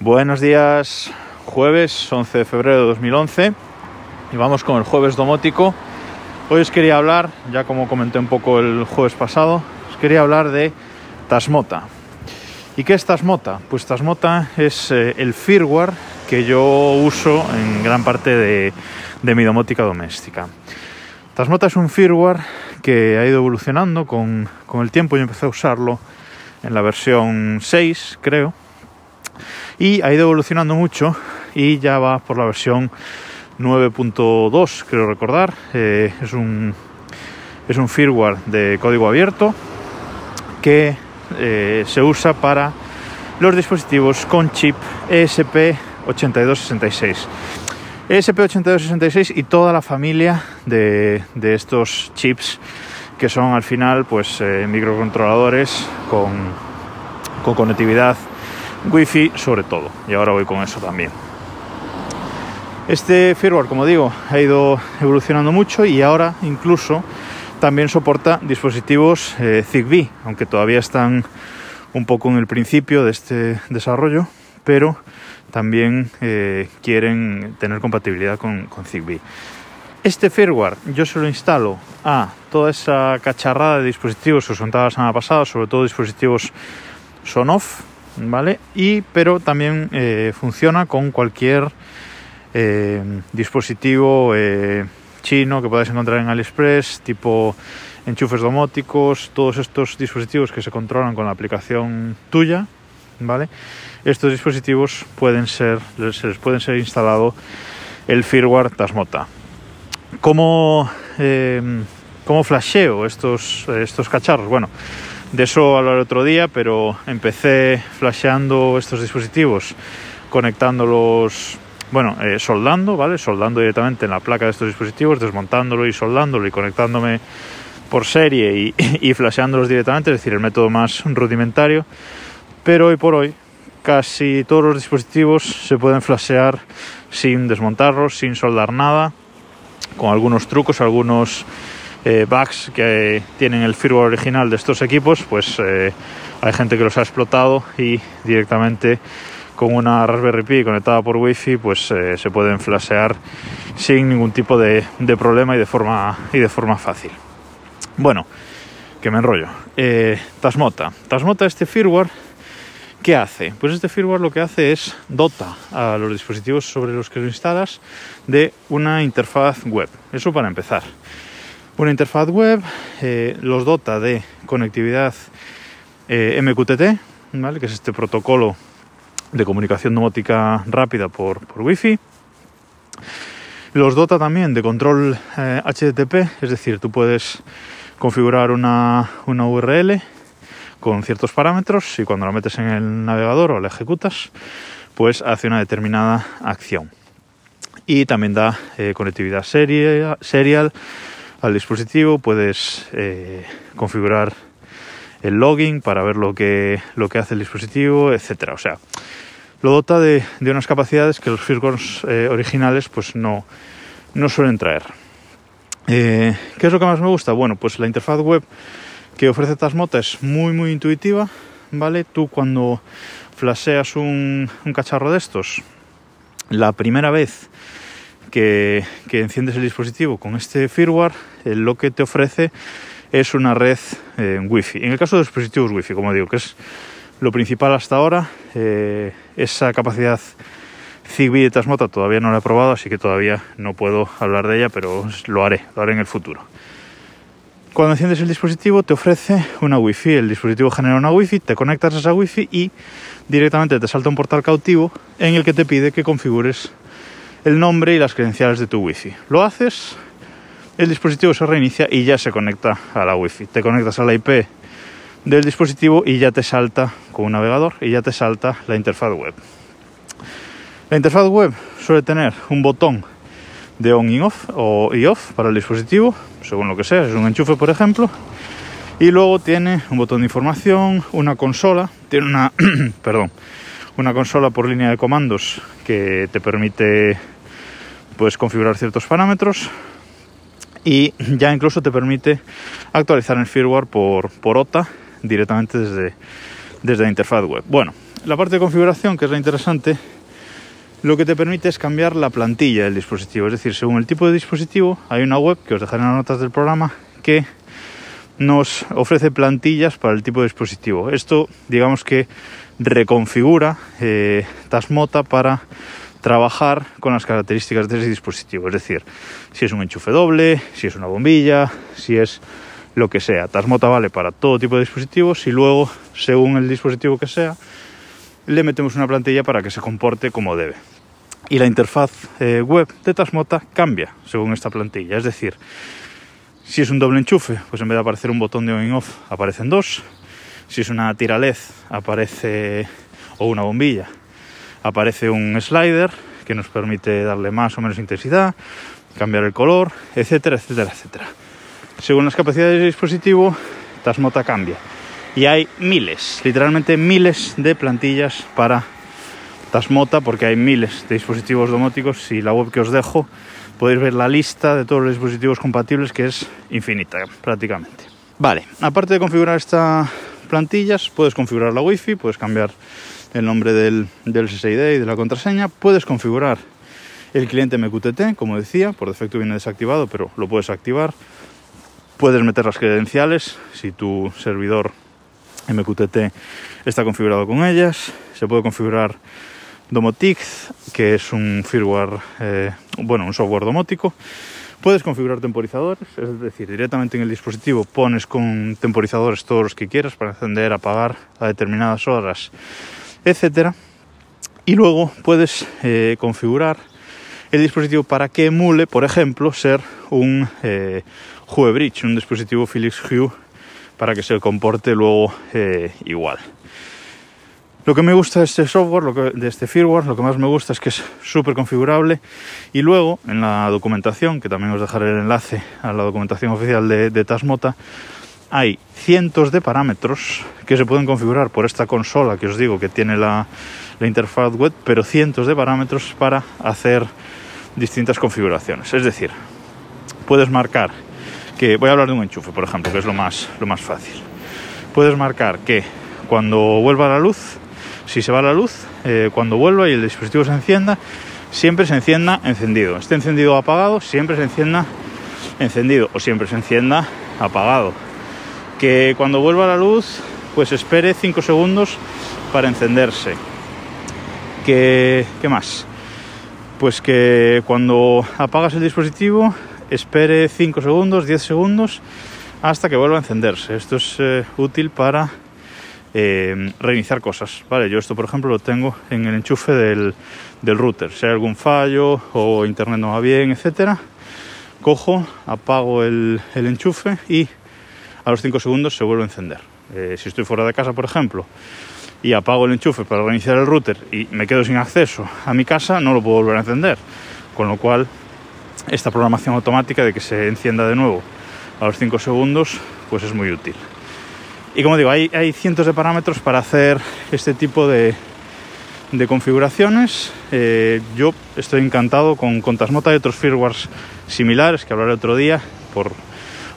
Buenos días, jueves 11 de febrero de 2011 y vamos con el jueves domótico. Hoy os quería hablar, ya como comenté un poco el jueves pasado, os quería hablar de Tasmota. ¿Y qué es Tasmota? Pues Tasmota es eh, el firmware que yo uso en gran parte de, mi domótica doméstica. Tasmota es un firmware que ha ido evolucionando con, con el tiempo. Yo empecé a usarlo en la versión 6, creo, y ha ido evolucionando mucho y ya va por la versión 9.2, creo recordar. Eh, es, un, es un firmware de código abierto que eh, se usa para los dispositivos con chip ESP8266. ESP8266 y toda la familia de, de, estos chips que son al final pues eh, microcontroladores con, con conectividad Wi-Fi sobre todo. Y ahora voy con eso también. Este firmware, como digo, ha ido evolucionando mucho y ahora incluso también soporta dispositivos eh, Zigbee, aunque todavía están un poco en el principio de este desarrollo, pero también eh, quieren tener compatibilidad con, con Zigbee. Este firmware yo se lo instalo a toda esa cacharrada de dispositivos que os contaba la semana pasada, sobre todo dispositivos Sonoff, ¿vale? Y, pero también eh, funciona con cualquier eh, dispositivo eh, chino que podáis encontrar en AliExpress, tipo enchufes domóticos, todos estos dispositivos que se controlan con la aplicación tuya, ¿vale? Estos dispositivos pueden ser, se les pueden ser instalado el firmware Tasmota. ¿Cómo, cómo flasheo estos, estos cacharros? Bueno, de eso hablaré otro día, pero empecé flasheando estos dispositivos, conectándolos, bueno, eh, soldando, ¿vale? Soldando directamente en la placa de estos dispositivos, desmontándolo y soldándolo y conectándome por serie y, y flasheándolos directamente, es decir, el método más rudimentario. Pero hoy por hoy casi todos los dispositivos se pueden flashear sin desmontarlos, sin soldar nada, con algunos trucos, algunos eh, bugs que tienen el firmware original de estos equipos, pues eh, hay gente que los ha explotado y directamente con una Raspberry Pi conectada por Wi-Fi, pues eh, se pueden flashear sin ningún tipo de, problema y de forma y de forma fácil. Bueno, que me enrollo. Tasmota. Tasmota, este firmware, ¿qué hace? Pues este firmware lo que hace es dota a los dispositivos sobre los que lo instalas de una interfaz web. Eso para empezar una interfaz web, eh, los dota de conectividad eh, MQTT, ¿vale? que es este protocolo de comunicación domótica rápida por, por Wi-Fi. Los dota también de control eh, HTTP, es decir, tú puedes configurar una, una, URL con ciertos parámetros y cuando la metes en el navegador o la ejecutas, pues hace una determinada acción. Y también da eh, conectividad serial al dispositivo, puedes eh, configurar el login para ver lo que, lo que hace el dispositivo, etcétera. O sea, lo dota de, de unas capacidades que los firmwares eh, originales pues no, no suelen traer. Eh, ¿Qué es lo que más me gusta? Bueno, pues la interfaz web que ofrece Tasmota es muy muy intuitiva, ¿vale? Tú cuando flasheas un, un cacharro de estos, la primera vez que, que, enciendes el dispositivo con este firmware, eh, lo que te ofrece es una red eh, Wi-Fi. En el caso de dispositivos Wi-Fi, como digo, que es lo principal hasta ahora, eh, esa capacidad Zigbee de Tasmota todavía no la he probado, así que todavía no puedo hablar de ella, pero lo haré, lo haré en el futuro. Cuando enciendes el dispositivo te ofrece una Wi-Fi, el dispositivo genera una Wi-Fi, te conectas a esa Wi-Fi y directamente te salta un portal cautivo en el que te pide que configures el nombre y las credenciales de tu wifi. Lo haces, el dispositivo se reinicia y ya se conecta a la wifi. Te conectas a la IP del dispositivo y ya te salta con un navegador y ya te salta la interfaz web. La interfaz web suele tener un botón de on y off o off para el dispositivo, según lo que sea, es un enchufe por ejemplo, y luego tiene un botón de información, una consola, tiene una perdón, una consola por línea de comandos que te permite puedes configurar ciertos parámetros y ya incluso te permite actualizar el firmware por, por OTA directamente desde, desde la interfaz web. Bueno, la parte de configuración, que es la interesante, lo que te permite es cambiar la plantilla del dispositivo. Es decir, según el tipo de dispositivo, hay una web que os dejaré en las notas del programa que nos ofrece plantillas para el tipo de dispositivo. Esto, digamos que reconfigura eh, Tasmota para trabajar con las características de ese dispositivo. Es decir, si es un enchufe doble, si es una bombilla, si es lo que sea. Tasmota vale para todo tipo de dispositivos y luego, según el dispositivo que sea, le metemos una plantilla para que se comporte como debe. Y la interfaz eh, web de Tasmota cambia según esta plantilla. Es decir, si es un doble enchufe, pues en vez de aparecer un botón de on y off, aparecen dos. Si es una tira LED, aparece, o una bombilla, aparece un slider que nos permite darle más o menos intensidad, cambiar el color, etcétera, etcétera, etcétera. Según las capacidades del dispositivo, Tasmota cambia. Y hay miles, literalmente miles de plantillas para Tasmota, porque hay miles de dispositivos domóticos y la web que os dejo podéis ver la lista de todos los dispositivos compatibles que es infinita prácticamente. Vale, aparte de configurar estas plantillas, puedes configurar la wifi, puedes cambiar el nombre del, del SSID y de la contraseña, puedes configurar el cliente MQTT, como decía, por defecto viene desactivado, pero lo puedes activar. Puedes meter las credenciales si tu servidor MQTT está configurado con ellas. Se puede configurar Domotics, que es un firmware, eh, bueno, un software domótico. Puedes configurar temporizadores, es decir, directamente en el dispositivo pones con temporizadores todos los que quieras para encender, apagar a determinadas horas, etcétera. Y luego puedes eh, configurar el dispositivo para que emule, por ejemplo, ser un eh, Hue Bridge, un dispositivo Philips Hue, para que se comporte luego eh, igual. Lo que me gusta de este software, lo que, de este firmware, lo que más me gusta es que es súper configurable y luego en la documentación, que también os dejaré el enlace a la documentación oficial de, de Tasmota, hay cientos de parámetros que se pueden configurar por esta consola que os digo que tiene la, interfaz web, pero cientos de parámetros para hacer distintas configuraciones. Es decir, puedes marcar que, voy a hablar de un enchufe, por ejemplo, que es lo más, lo más fácil. Puedes marcar que cuando vuelva la luz, si se va la luz, eh, cuando vuelva y el dispositivo se encienda, siempre se encienda encendido. Esté encendido o apagado, siempre se encienda encendido o siempre se encienda apagado. Que cuando vuelva la luz, pues espere 5 segundos para encenderse. Que, ¿Qué más? Pues que cuando apagas el dispositivo, espere 5 segundos, 10 segundos, hasta que vuelva a encenderse. Esto es eh, útil para eh, reiniciar cosas. Vale, yo esto por ejemplo lo tengo en el enchufe del, del, router. Si hay algún fallo o internet no va bien, etcétera, cojo, apago el, el, enchufe y a los 5 segundos se vuelve a encender. Eh, si estoy fuera de casa, por ejemplo, y apago el enchufe para reiniciar el router y me quedo sin acceso a mi casa, no lo puedo volver a encender. Con lo cual, esta programación automática de que se encienda de nuevo a los 5 segundos, pues es muy útil. Y como digo, hay, cientos de parámetros para hacer este tipo de, configuraciones. Eh, yo estoy encantado con, con Tasmota y otros firmwares similares que hablaré otro día por,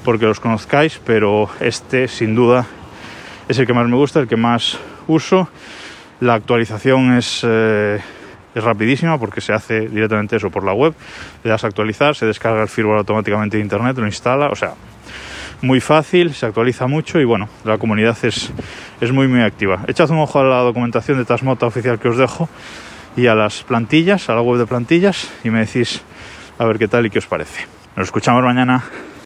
porque los conozcáis, pero este sin duda es el que más me gusta, el que más uso. La actualización es, eh, es rapidísima porque se hace directamente eso por la web. Le das a actualizar, se descarga el firmware automáticamente de internet, lo instala, o sea, muy fácil, se actualiza mucho y bueno, la comunidad es, es muy muy activa. Echad un ojo a la documentación de Tasmota oficial que os dejo y a las plantillas, a la web de plantillas y me decís a ver qué tal y qué os parece. Nos escuchamos mañana.